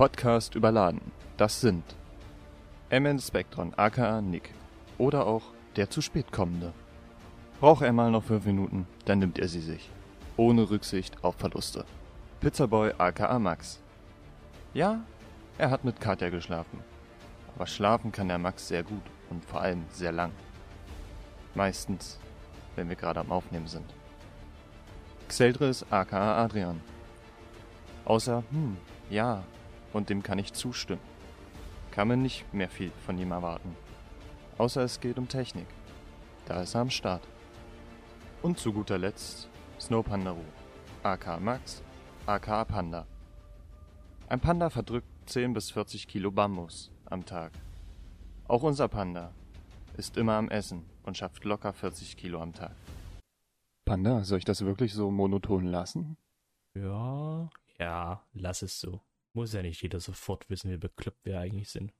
Podcast überladen. Das sind MN Spectron aka Nick oder auch der zu spät kommende. Braucht er mal noch fünf Minuten, dann nimmt er sie sich. Ohne Rücksicht auf Verluste. Pizzaboy aka Max. Ja, er hat mit Katja geschlafen. Aber schlafen kann der Max sehr gut und vor allem sehr lang. Meistens, wenn wir gerade am Aufnehmen sind. Xeldris aka Adrian. Außer, hm, ja, und dem kann ich zustimmen. Kann man nicht mehr viel von ihm erwarten. Außer es geht um Technik. Da ist er am Start. Und zu guter Letzt Snow Pandaru, aka Max, aka Panda. Ein Panda verdrückt 10 bis 40 Kilo Bambus am Tag. Auch unser Panda ist immer am Essen und schafft locker 40 Kilo am Tag. Panda, soll ich das wirklich so monoton lassen? Ja, ja, lass es so. Muss ja nicht jeder sofort wissen, wie bekloppt wir eigentlich sind.